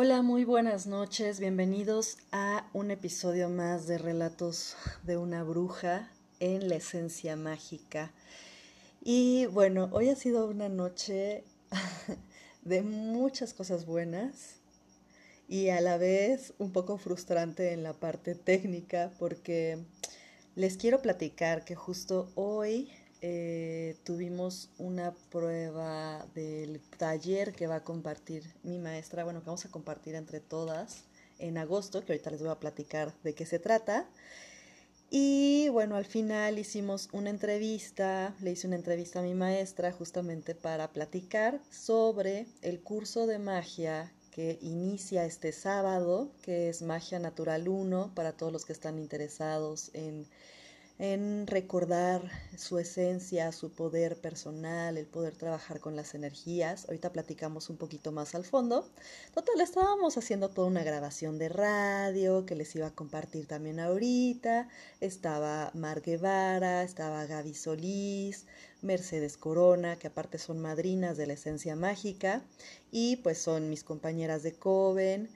Hola, muy buenas noches, bienvenidos a un episodio más de Relatos de una bruja en la esencia mágica. Y bueno, hoy ha sido una noche de muchas cosas buenas y a la vez un poco frustrante en la parte técnica porque les quiero platicar que justo hoy eh, tuvimos una prueba del taller que va a compartir mi maestra, bueno, que vamos a compartir entre todas en agosto, que ahorita les voy a platicar de qué se trata. Y bueno, al final hicimos una entrevista, le hice una entrevista a mi maestra justamente para platicar sobre el curso de magia que inicia este sábado, que es Magia Natural 1, para todos los que están interesados en en recordar su esencia, su poder personal, el poder trabajar con las energías. Ahorita platicamos un poquito más al fondo. Total, estábamos haciendo toda una grabación de radio que les iba a compartir también ahorita. Estaba Mar Guevara, estaba Gaby Solís, Mercedes Corona, que aparte son madrinas de la esencia mágica, y pues son mis compañeras de Coven.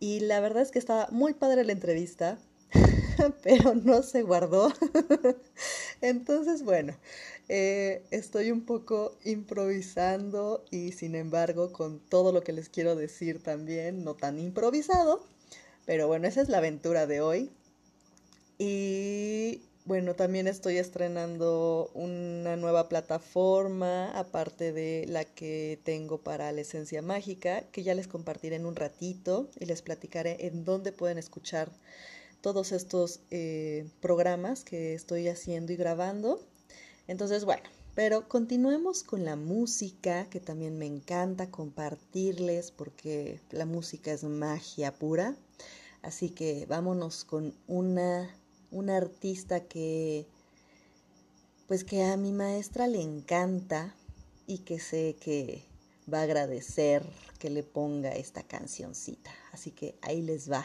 Y la verdad es que estaba muy padre la entrevista. pero no se guardó. Entonces, bueno, eh, estoy un poco improvisando y sin embargo con todo lo que les quiero decir también, no tan improvisado, pero bueno, esa es la aventura de hoy. Y bueno, también estoy estrenando una nueva plataforma, aparte de la que tengo para la esencia mágica, que ya les compartiré en un ratito y les platicaré en dónde pueden escuchar todos estos eh, programas que estoy haciendo y grabando. Entonces, bueno, pero continuemos con la música, que también me encanta compartirles porque la música es magia pura. Así que vámonos con una, una artista que, pues que a mi maestra le encanta y que sé que va a agradecer que le ponga esta cancioncita. Así que ahí les va.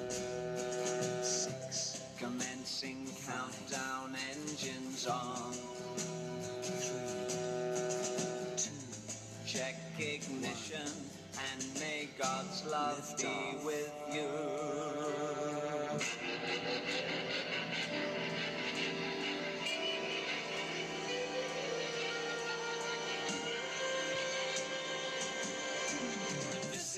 countdown engines on. Three, two, check ignition, and may God's love be with you. This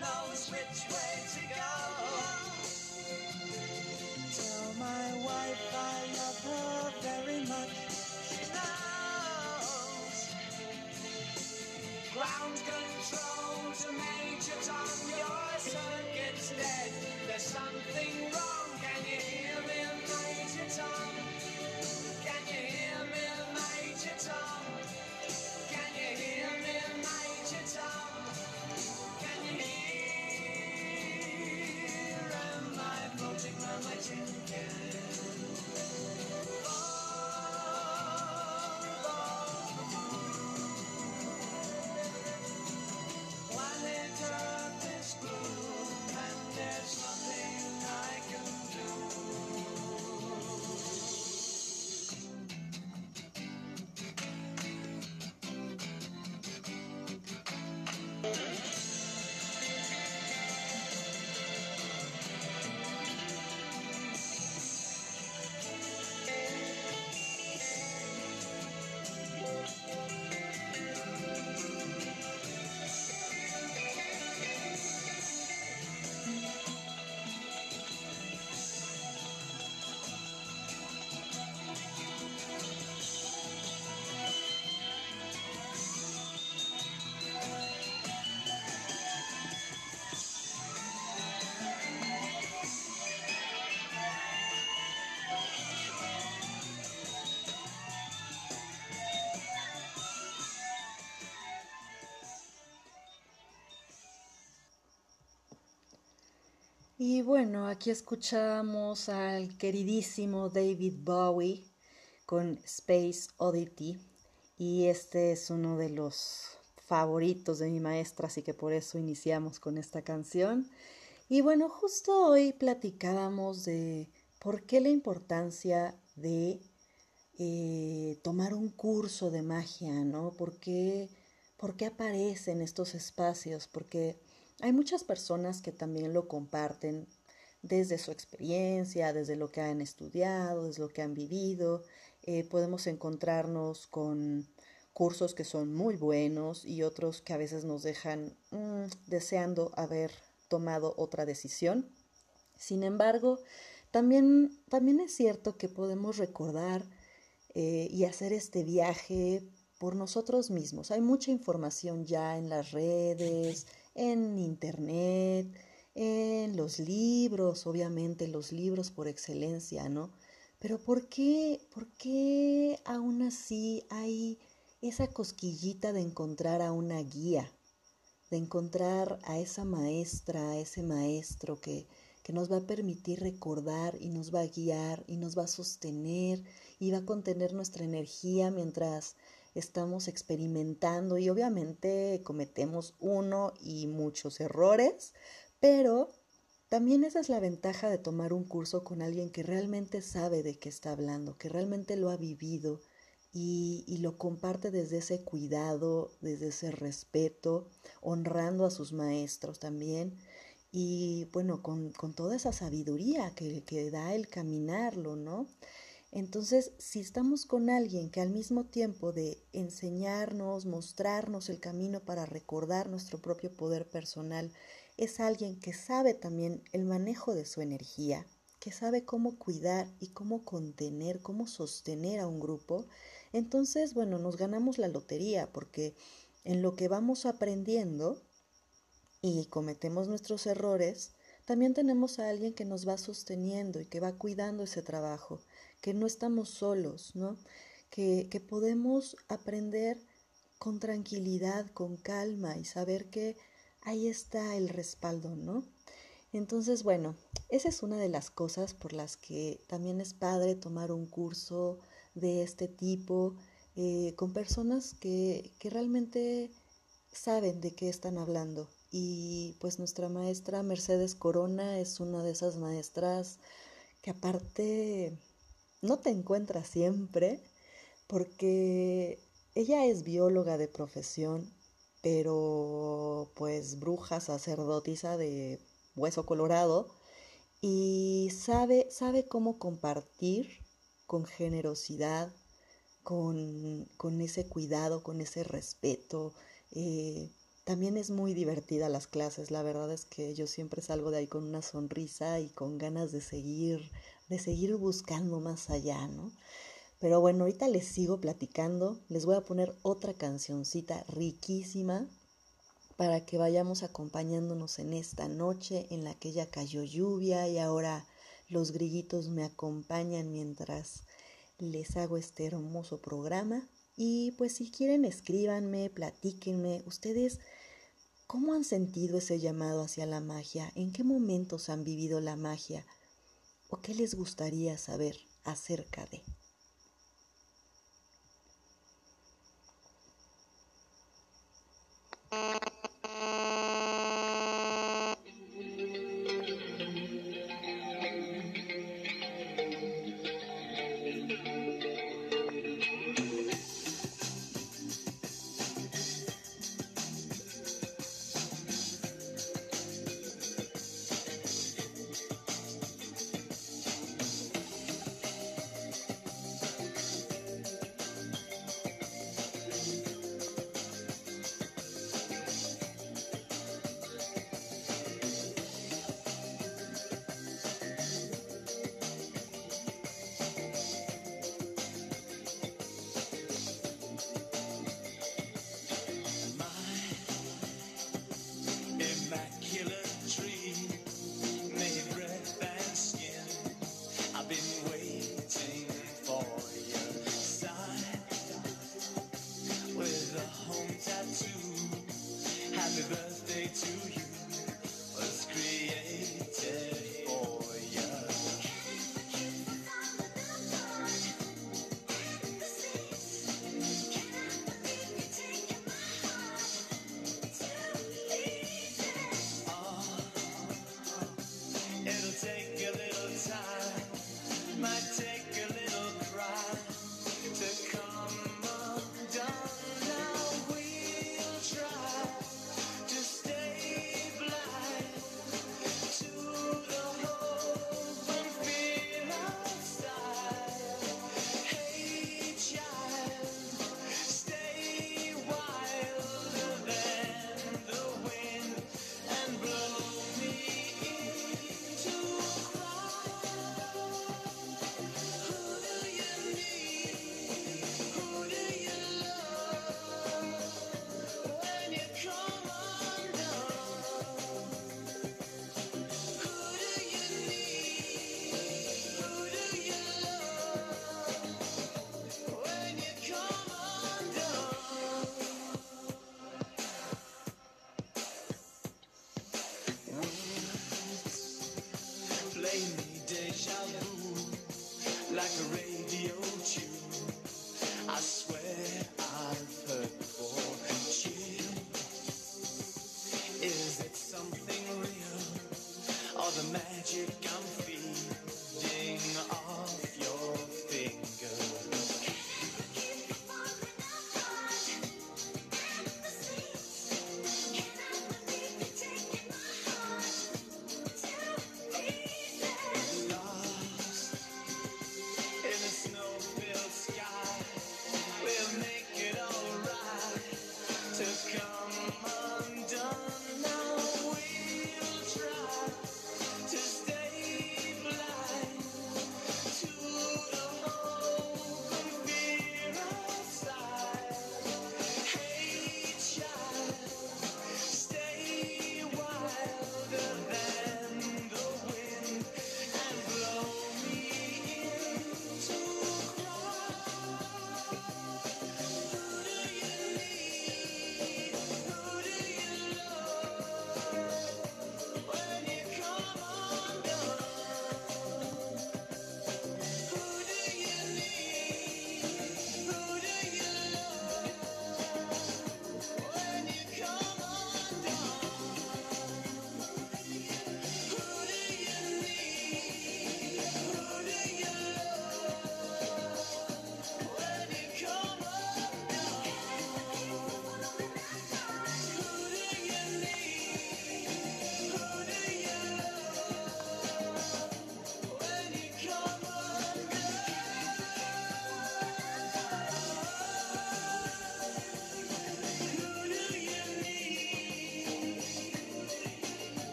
knows which way to go. Tell my wife I love her very much. She knows. Ground control to Major Tom, your circuit's dead. There's something wrong. Can you hear me, Major Tom? Y bueno, aquí escuchamos al queridísimo David Bowie con Space Oddity. Y este es uno de los favoritos de mi maestra, así que por eso iniciamos con esta canción. Y bueno, justo hoy platicábamos de por qué la importancia de eh, tomar un curso de magia, ¿no? ¿Por qué, ¿Por qué aparecen estos espacios? Porque hay muchas personas que también lo comparten desde su experiencia, desde lo que han estudiado, desde lo que han vivido. Eh, podemos encontrarnos con cursos que son muy buenos y otros que a veces nos dejan mm, deseando haber tomado otra decisión. Sin embargo, también, también es cierto que podemos recordar eh, y hacer este viaje por nosotros mismos. Hay mucha información ya en las redes, en internet, en los libros, obviamente los libros por excelencia, ¿no? Pero ¿por qué, por qué aún así hay esa cosquillita de encontrar a una guía, de encontrar a esa maestra, a ese maestro que, que nos va a permitir recordar y nos va a guiar y nos va a sostener y va a contener nuestra energía mientras estamos experimentando y obviamente cometemos uno y muchos errores, pero también esa es la ventaja de tomar un curso con alguien que realmente sabe de qué está hablando, que realmente lo ha vivido y, lo comparte desde ese cuidado, desde ese respeto, honrando a sus maestros también y bueno, con, con toda esa sabiduría que, que da el caminarlo, ¿no? Entonces, si estamos con alguien que al mismo tiempo de enseñarnos, mostrarnos el camino para recordar nuestro propio poder personal, es alguien que sabe también el manejo de su energía, que sabe cómo cuidar y cómo contener, cómo sostener a un grupo, entonces, bueno, nos ganamos la lotería porque en lo que vamos aprendiendo y cometemos nuestros errores, también tenemos a alguien que nos va sosteniendo y que va cuidando ese trabajo que no estamos solos, ¿no? Que, que podemos aprender con tranquilidad, con calma y saber que ahí está el respaldo, ¿no? Entonces, bueno, esa es una de las cosas por las que también es padre tomar un curso de este tipo eh, con personas que, que realmente saben de qué están hablando. Y pues nuestra maestra Mercedes Corona es una de esas maestras que aparte no te encuentras siempre porque ella es bióloga de profesión, pero pues bruja sacerdotisa de hueso colorado y sabe, sabe cómo compartir con generosidad, con, con ese cuidado, con ese respeto. Eh, también es muy divertida las clases, la verdad es que yo siempre salgo de ahí con una sonrisa y con ganas de seguir de seguir buscando más allá, ¿no? Pero bueno, ahorita les sigo platicando. Les voy a poner otra cancioncita riquísima para que vayamos acompañándonos en esta noche en la que ya cayó lluvia y ahora los grillitos me acompañan mientras les hago este hermoso programa. Y pues si quieren escríbanme, platíquenme, ustedes cómo han sentido ese llamado hacia la magia, en qué momentos han vivido la magia o qué les gustaría saber acerca de.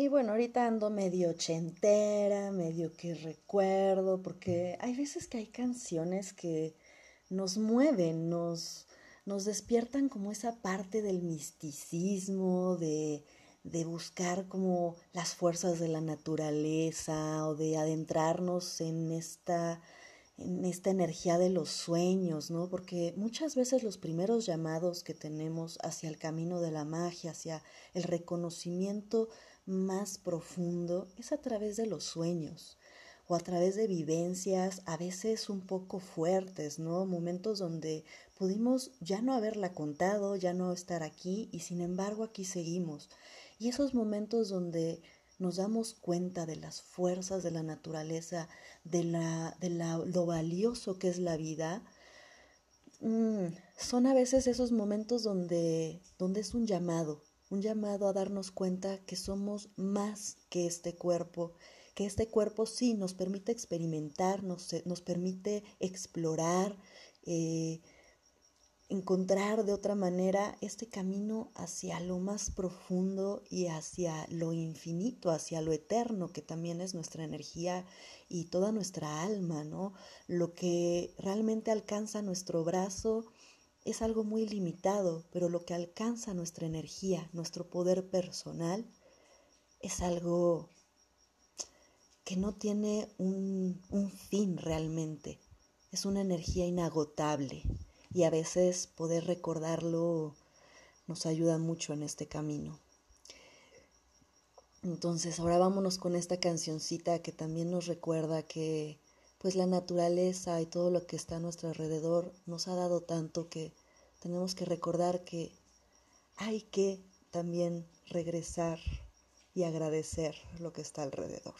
Y bueno, ahorita ando medio ochentera, medio que recuerdo, porque hay veces que hay canciones que nos mueven, nos, nos despiertan como esa parte del misticismo, de, de buscar como las fuerzas de la naturaleza o de adentrarnos en esta en esta energía de los sueños, ¿no? Porque muchas veces los primeros llamados que tenemos hacia el camino de la magia, hacia el reconocimiento más profundo, es a través de los sueños o a través de vivencias a veces un poco fuertes, ¿no? Momentos donde pudimos ya no haberla contado, ya no estar aquí y sin embargo aquí seguimos. Y esos momentos donde nos damos cuenta de las fuerzas de la naturaleza, de, la, de la, lo valioso que es la vida, mm, son a veces esos momentos donde, donde es un llamado, un llamado a darnos cuenta que somos más que este cuerpo, que este cuerpo sí nos permite experimentar, nos, nos permite explorar, eh, encontrar de otra manera este camino hacia lo más profundo y hacia lo infinito, hacia lo eterno, que también es nuestra energía y toda nuestra alma, ¿no? Lo que realmente alcanza nuestro brazo es algo muy limitado, pero lo que alcanza nuestra energía, nuestro poder personal, es algo que no tiene un, un fin realmente, es una energía inagotable y a veces poder recordarlo nos ayuda mucho en este camino. Entonces ahora vámonos con esta cancioncita que también nos recuerda que pues la naturaleza y todo lo que está a nuestro alrededor nos ha dado tanto que tenemos que recordar que hay que también regresar y agradecer lo que está alrededor.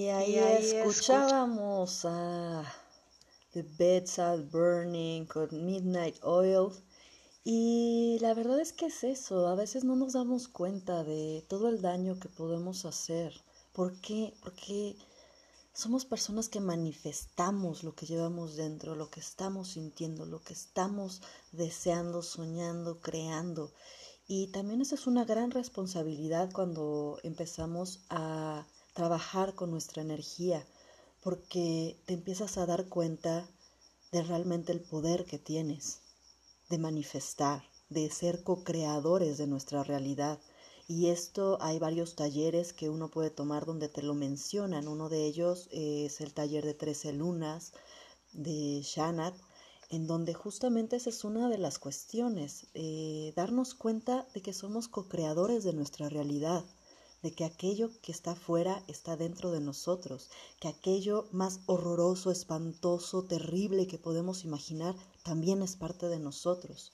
Y ahí, Y ahí escuchábamos a The Bedside Burning con Midnight Oil. Y la verdad es que es eso, a veces no nos damos cuenta de todo el daño que podemos hacer. ¿Por qué? Porque somos personas que manifestamos lo que llevamos dentro, lo que estamos sintiendo, lo que estamos deseando, soñando, creando. Y también esa es una gran responsabilidad cuando empezamos a trabajar con nuestra energía, porque te empiezas a dar cuenta de realmente el poder que tienes, de manifestar, de ser co-creadores de nuestra realidad. Y esto hay varios talleres que uno puede tomar donde te lo mencionan. Uno de ellos es el taller de 13 lunas de Shanat, en donde justamente esa es una de las cuestiones, eh, darnos cuenta de que somos co-creadores de nuestra realidad, de que aquello que está afuera está dentro de nosotros, que aquello más horroroso, espantoso, terrible que podemos imaginar también es parte de nosotros.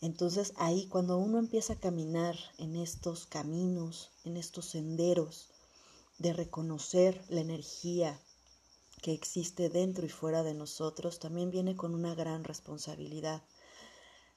Entonces ahí cuando uno empieza a caminar en estos caminos, en estos senderos, de reconocer la energía que existe dentro y fuera de nosotros, también viene con una gran responsabilidad.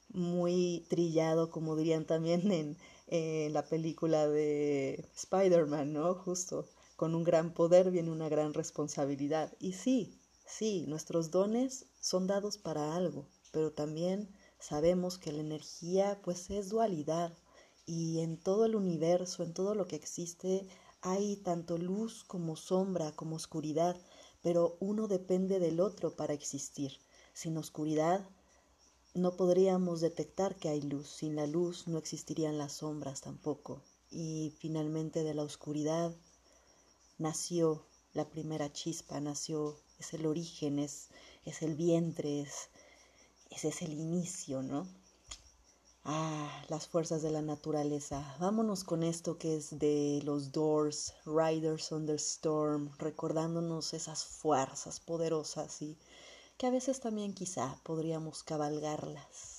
Muy trillado, como dirían también en, la película de Spider-Man, ¿no? Justo, con un gran poder viene una gran responsabilidad. Y sí, sí, nuestros dones son dados para algo, pero también sabemos que la energía pues es dualidad y en todo el universo, en todo lo que existe, hay tanto luz como sombra, como oscuridad, pero uno depende del otro para existir. Sin oscuridad no podríamos detectar que hay luz, sin la luz no existirían las sombras tampoco. Y finalmente de la oscuridad nació la primera chispa, nació, es el origen, es, es el vientre, es, ese es el inicio, ¿no? Ah, las fuerzas de la naturaleza. Vámonos con esto que es de los Doors, Riders on the Storm, recordándonos esas fuerzas poderosas y que a veces también quizá podríamos cabalgarlas.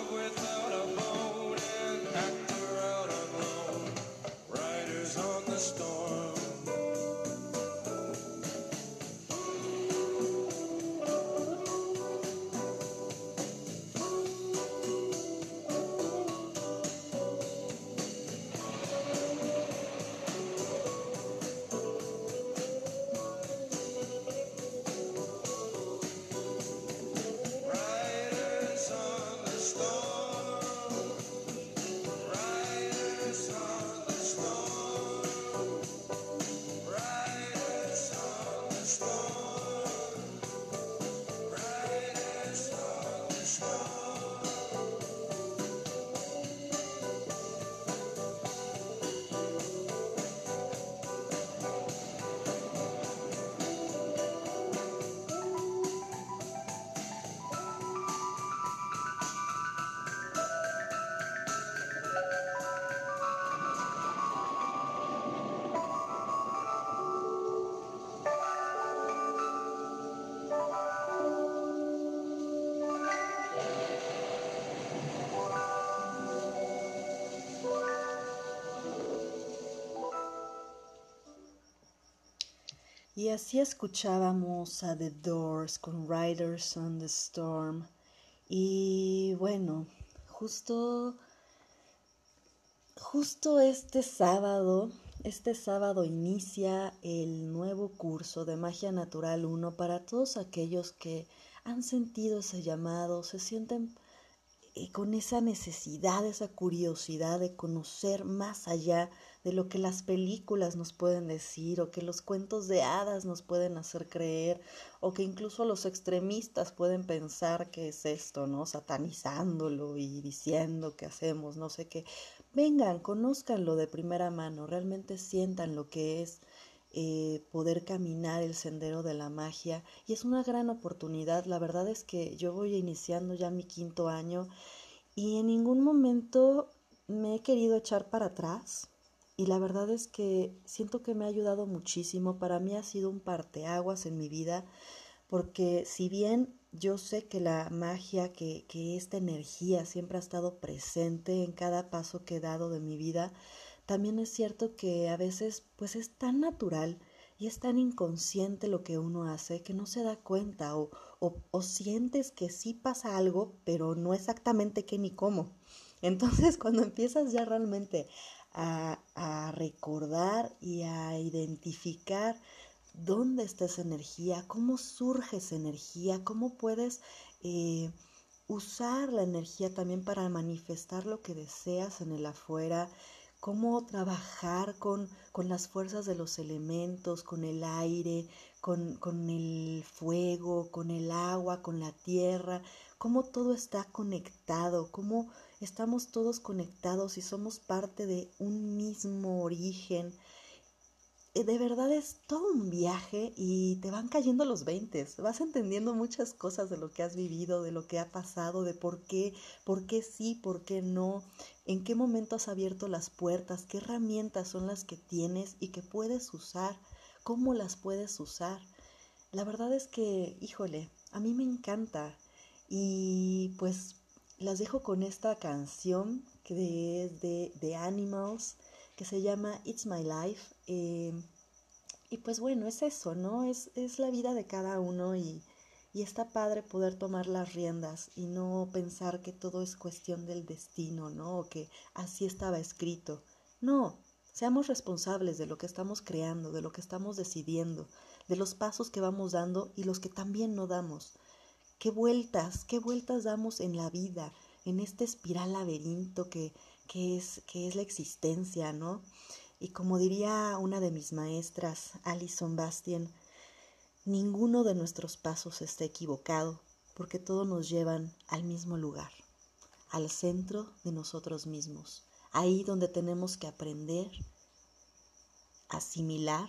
Y así escuchábamos a The Doors con Riders on the Storm. Y bueno, justo, justo este sábado, este sábado inicia el nuevo curso de Magia Natural 1 para todos aquellos que han sentido ese llamado, se sienten eh, con esa necesidad, esa curiosidad de conocer más allá de lo que las películas nos pueden decir o que los cuentos de hadas nos pueden hacer creer o que incluso los extremistas pueden pensar que es esto, ¿no? Satanizándolo y diciendo que hacemos no sé qué. Vengan, conózcanlo de primera mano, realmente sientan lo que es eh, poder caminar el sendero de la magia y es una gran oportunidad. La verdad es que yo voy iniciando ya mi quinto año y en ningún momento me he querido echar para atrás y la verdad es que siento que me ha ayudado muchísimo. Para mí ha sido un parteaguas en mi vida porque si bien yo sé que la magia, que, que esta energía siempre ha estado presente en cada paso que he dado de mi vida, también es cierto que a veces pues es tan natural y es tan inconsciente lo que uno hace que no se da cuenta o, o, o sientes que sí pasa algo, pero no exactamente qué ni cómo. Entonces cuando empiezas ya realmente a, recordar y a identificar dónde está esa energía, cómo surge esa energía, cómo puedes eh, usar la energía también para manifestar lo que deseas en el afuera, cómo trabajar con, con las fuerzas de los elementos, con el aire, con, con el fuego, con el agua, con la tierra, cómo todo está conectado, cómo estamos todos conectados y somos parte de un mismo origen. Eh, De verdad es todo un viaje y te van cayendo los veintes, vas entendiendo muchas cosas de lo que has vivido, de lo que ha pasado, de por qué, por qué sí, por qué no, en qué momento has abierto las puertas, qué herramientas son las que tienes y que puedes usar, cómo las puedes usar. La verdad es que, híjole, a mí me encanta y pues las dejo con esta canción que es de The Animals que se llama It's My Life. eh, y pues bueno, es eso, ¿no? Es, es la vida de cada uno y, y está padre poder tomar las riendas y no pensar que todo es cuestión del destino, ¿no? O que así estaba escrito. No, seamos responsables de lo que estamos creando, de lo que estamos decidiendo, de los pasos que vamos dando y los que también no damos. ¿Qué vueltas, qué vueltas damos en la vida, en este espiral laberinto que, que, es, que es la existencia, ¿no? Y como diría una de mis maestras, Alison Bastien, ninguno de nuestros pasos está equivocado, porque todos nos llevan al mismo lugar, al centro de nosotros mismos, ahí donde tenemos que aprender, asimilar,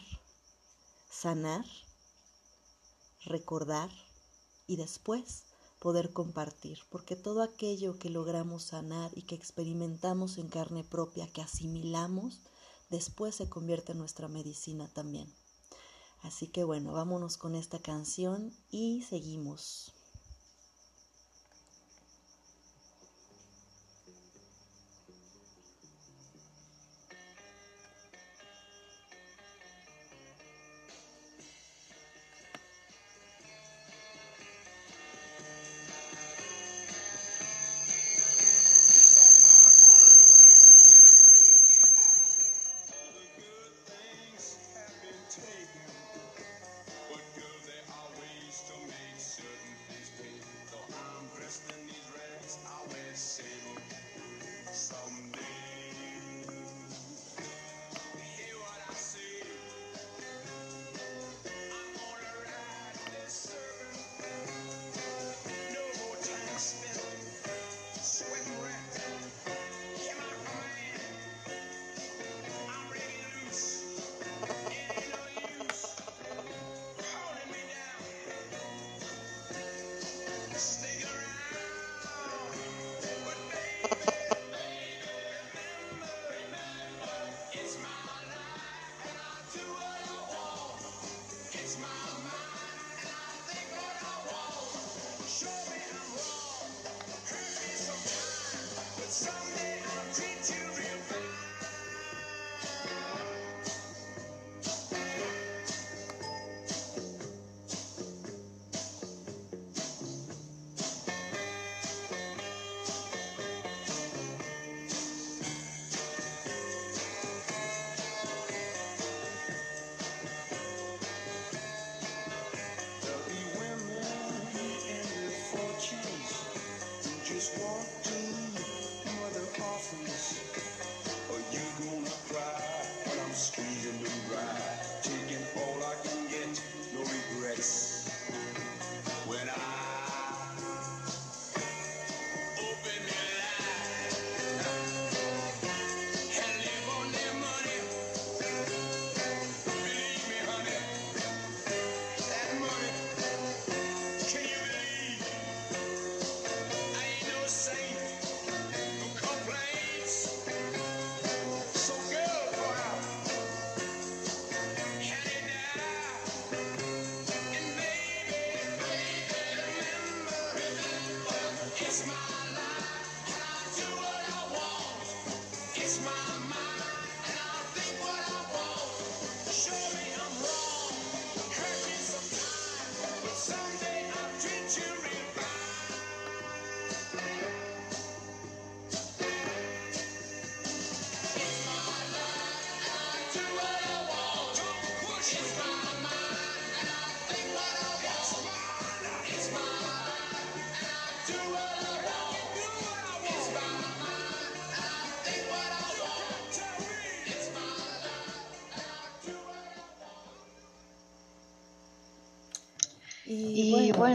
sanar, recordar y después poder compartir, porque todo aquello que logramos sanar y que experimentamos en carne propia, que asimilamos, después se convierte en nuestra medicina también. Así que bueno, vámonos con esta canción y seguimos.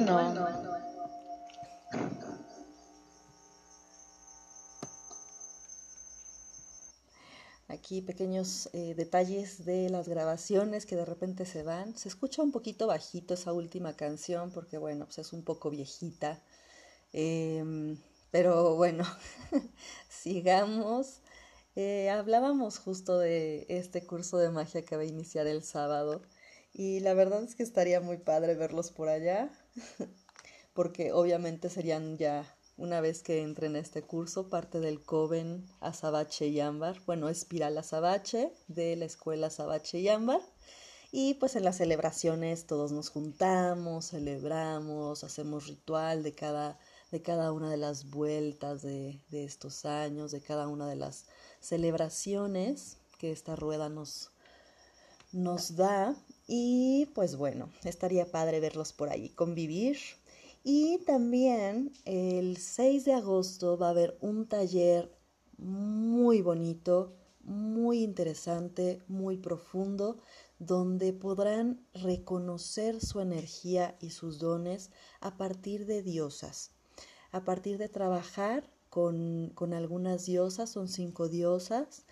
Bueno, aquí pequeños eh, detalles de las grabaciones que de repente se van. Se escucha un poquito bajito esa última canción porque bueno, pues es un poco viejita. Em, pero bueno, sigamos. Eh, hablábamos justo de este curso de magia que va a iniciar el sábado y la verdad es que estaría muy padre verlos por allá porque obviamente serían ya una vez que entren a este curso parte del Coven Azabache y Ámbar, bueno, Espiral Azabache de la escuela Azabache y Ámbar. Y pues en las celebraciones todos nos juntamos, celebramos, hacemos ritual de cada, de cada una de las vueltas de, de estos años, de cada una de las celebraciones que esta rueda nos, nos da. Y pues bueno, estaría padre verlos por ahí, convivir. Y también el 6 de agosto va a haber un taller muy bonito, muy interesante, muy profundo, donde podrán reconocer su energía y sus dones a partir de diosas, a partir de trabajar con, con algunas diosas, son cinco diosas,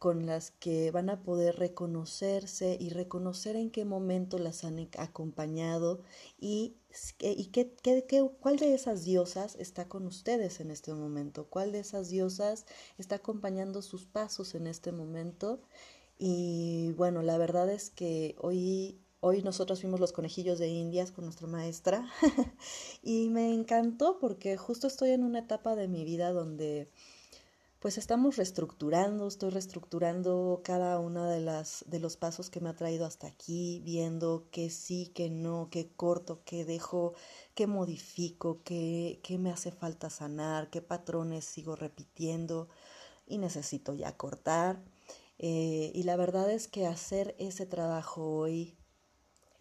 con las que van a poder reconocerse y reconocer en qué momento las han acompañado y, qué, qué, qué, cuál de esas diosas está con ustedes en este momento, cuál de esas diosas está acompañando sus pasos en este momento. Y bueno, la verdad es que hoy Hoy nosotros fuimos los conejillos de Indias con nuestra maestra y me encantó porque justo estoy en una etapa de mi vida donde pues estamos reestructurando, estoy reestructurando cada uno de de los pasos que me ha traído hasta aquí, viendo qué sí, qué no, qué corto, qué dejo, qué modifico, qué, qué me hace falta sanar, qué patrones sigo repitiendo y necesito ya cortar. Eh, y la verdad es que hacer ese trabajo hoy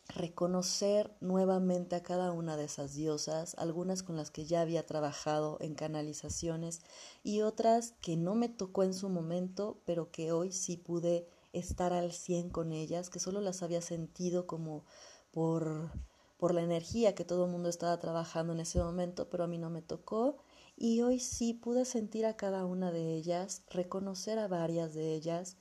reconocer nuevamente a cada una de esas diosas, algunas con las que ya había trabajado en canalizaciones y otras que no me tocó en su momento, pero que hoy sí pude estar al 100 con ellas, que solo las había sentido como por, por la energía que todo el mundo estaba trabajando en ese momento, pero a mí no me tocó. Y hoy sí pude sentir a cada una de ellas, reconocer a varias de ellas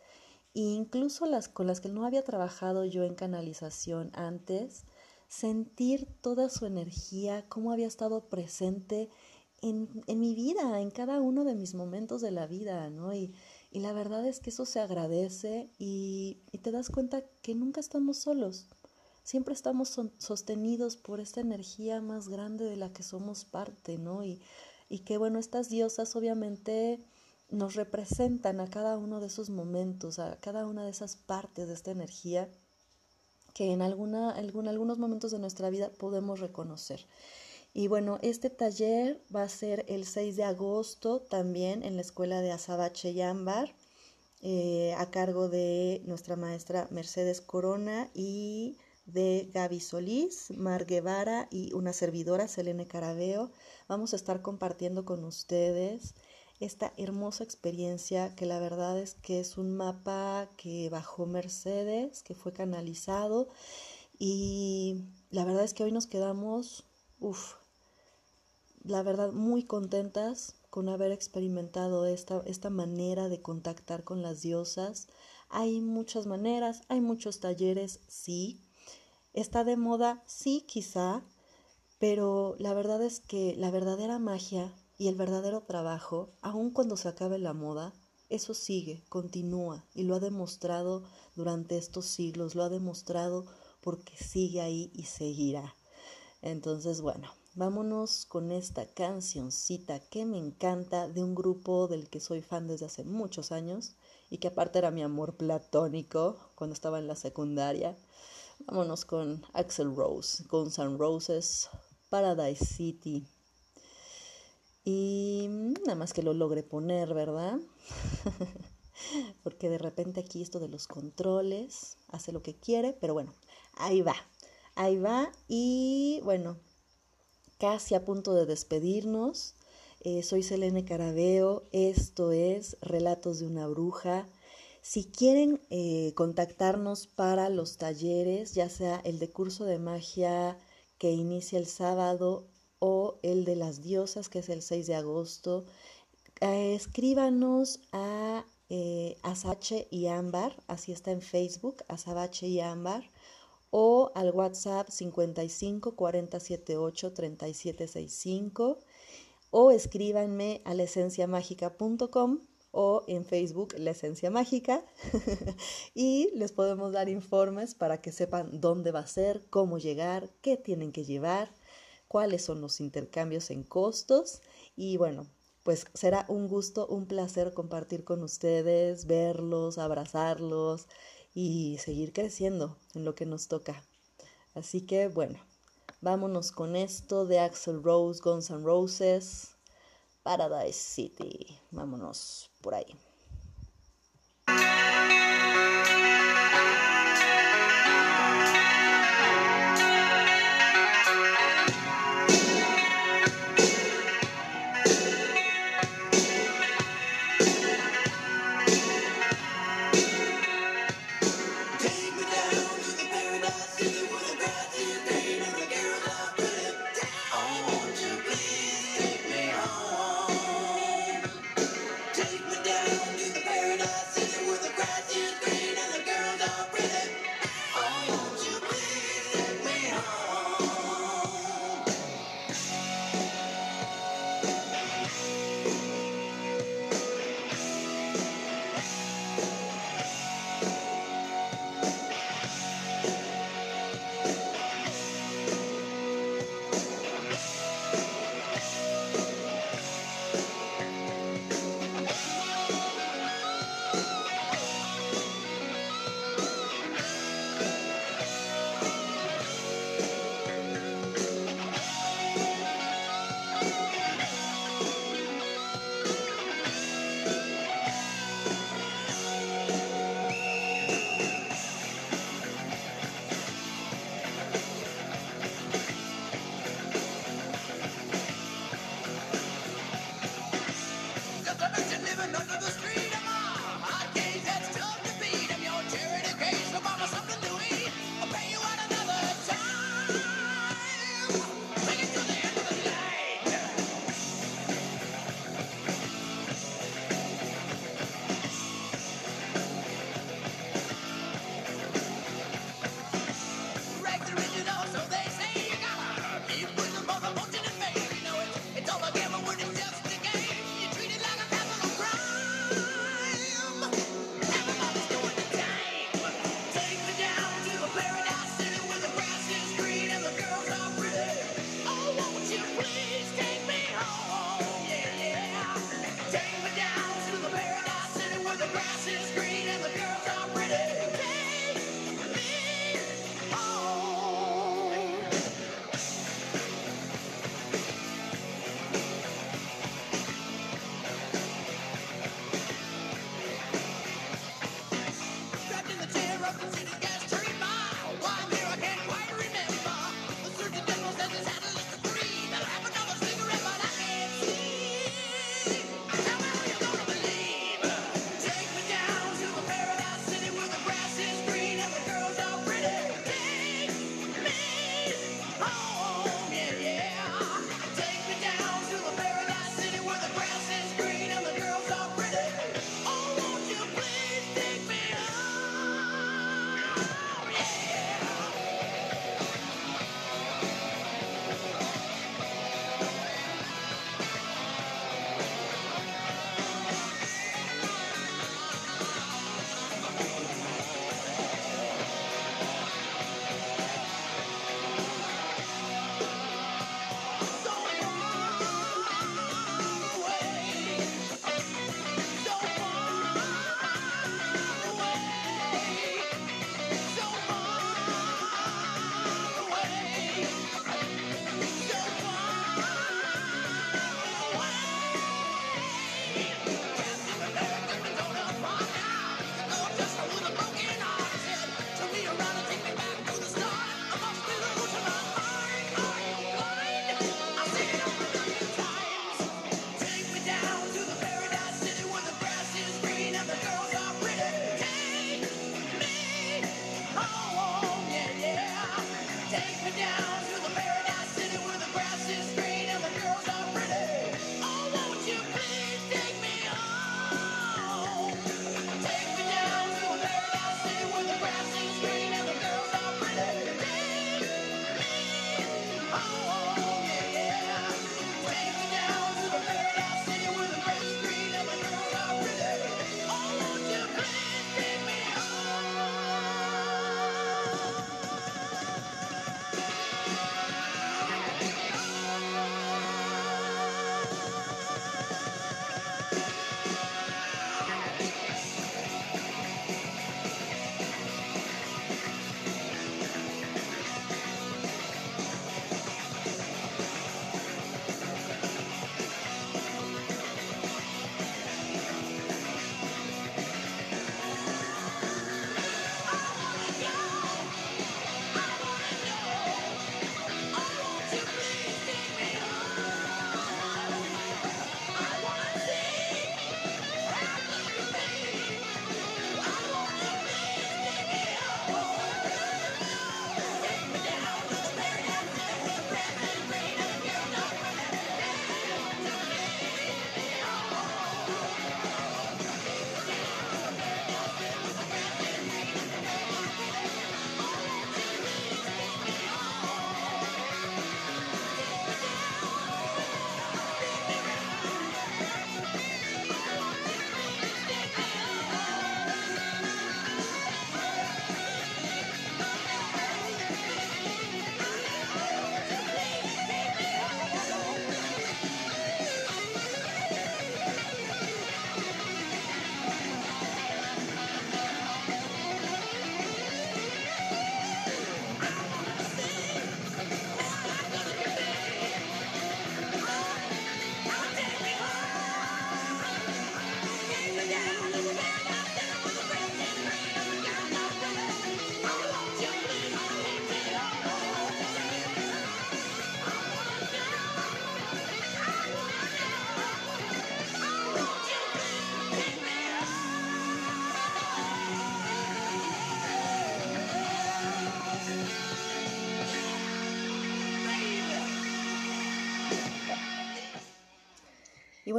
incluso las con las que no había trabajado yo en canalización antes, sentir toda su energía, cómo había estado presente en, en, mi vida, en cada uno de mis momentos de la vida, ¿no? Y, y la verdad es que eso se agradece y, te das cuenta que nunca estamos solos, siempre estamos sostenidos por esta energía más grande de la que somos parte, ¿no? Y, y que bueno, estas diosas obviamente nos representan a cada uno de esos momentos, a cada una de esas partes de esta energía que en alguna, algún, algunos momentos de nuestra vida podemos reconocer. Y bueno, este taller va a ser el 6 de agosto también en la escuela de Azabache y Ámbar, eh, a cargo de nuestra maestra Mercedes Corona y de Gaby Solís, Mar Guevara y una servidora, Selene Carabeo. Vamos a estar compartiendo con ustedes esta hermosa experiencia que la verdad es que es un mapa que bajó Mercedes, que fue canalizado y la verdad es que hoy nos quedamos, uff, la verdad muy contentas con haber experimentado esta, esta manera de contactar con las diosas. Hay muchas maneras, hay muchos talleres, sí. Está de moda, sí, quizá, pero la verdad es que la verdadera magia y el verdadero trabajo, aun cuando se acabe la moda, eso sigue, continúa y lo ha demostrado durante estos siglos, lo ha demostrado porque sigue ahí y seguirá. Entonces, bueno, vámonos con esta cancioncita que me encanta de un grupo del que soy fan desde hace muchos años y que aparte era mi amor platónico cuando estaba en la secundaria. Vámonos con Axel Rose, Guns N' Roses, Paradise City. Y nada más que lo logre poner, ¿verdad? Porque de repente aquí esto de los controles hace lo que quiere, pero bueno, ahí va, ahí va. Y bueno, casi a punto de despedirnos. Eh, soy Selene Carabeo, esto es Relatos de una Bruja. Si quieren eh, contactarnos para los talleres, ya sea el de curso de magia que inicia el sábado o el de las diosas, que es el 6 de agosto. Eh, escríbanos a eh, y Ámbar, así está en Facebook, Azabache y Ámbar, o al WhatsApp 55 478 3765, o escríbanme a lesenciamágica.com o en Facebook La Esencia Mágica y les podemos dar informes para que sepan dónde va a ser, cómo llegar, qué tienen que llevar cuáles son los intercambios en costos y bueno, pues será un gusto, un placer compartir con ustedes, verlos, abrazarlos y seguir creciendo en lo que nos toca. Así que bueno, vámonos con esto de Axel Rose, Guns N' Roses, Paradise City. Vámonos por ahí.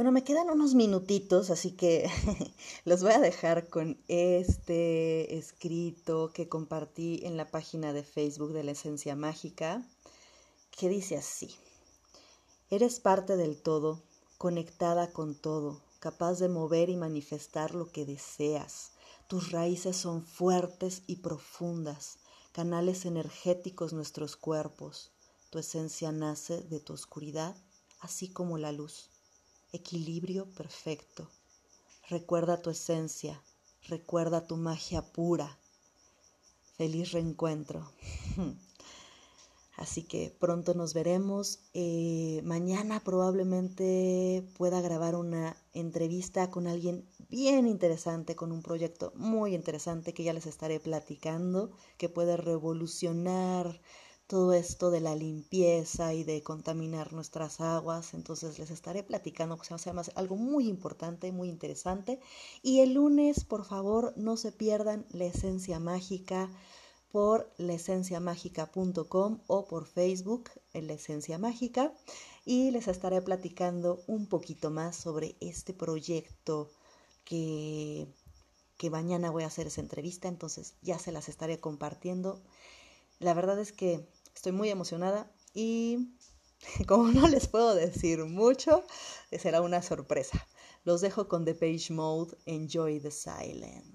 Bueno, me quedan unos minutitos, así que los voy a dejar con este escrito que compartí en la página de Facebook de la Esencia Mágica, que dice así. Eres parte del todo, conectada con todo, capaz de mover y manifestar lo que deseas. Tus raíces son fuertes y profundas, canales energéticos nuestros cuerpos. Tu esencia nace de tu oscuridad, así como la luz. Equilibrio perfecto. Recuerda tu esencia, recuerda tu magia pura. Feliz reencuentro. Así que pronto nos veremos. Eh, mañana probablemente pueda grabar una entrevista con alguien bien interesante, con un proyecto muy interesante que ya les estaré platicando, que puede revolucionar todo esto de la limpieza y de contaminar nuestras aguas. Entonces les estaré platicando, que se llama algo muy importante, muy interesante. Y el lunes, por favor, no se pierdan la esencia mágica por laesenciamágica.com o por Facebook en La Esencia Mágica y les estaré platicando un poquito más sobre este proyecto que, que mañana voy a hacer esa entrevista, entonces ya se las estaré compartiendo. La verdad es que estoy muy emocionada y como no les puedo decir mucho, será una sorpresa. Los dejo con The Page Mode, Enjoy the Silence.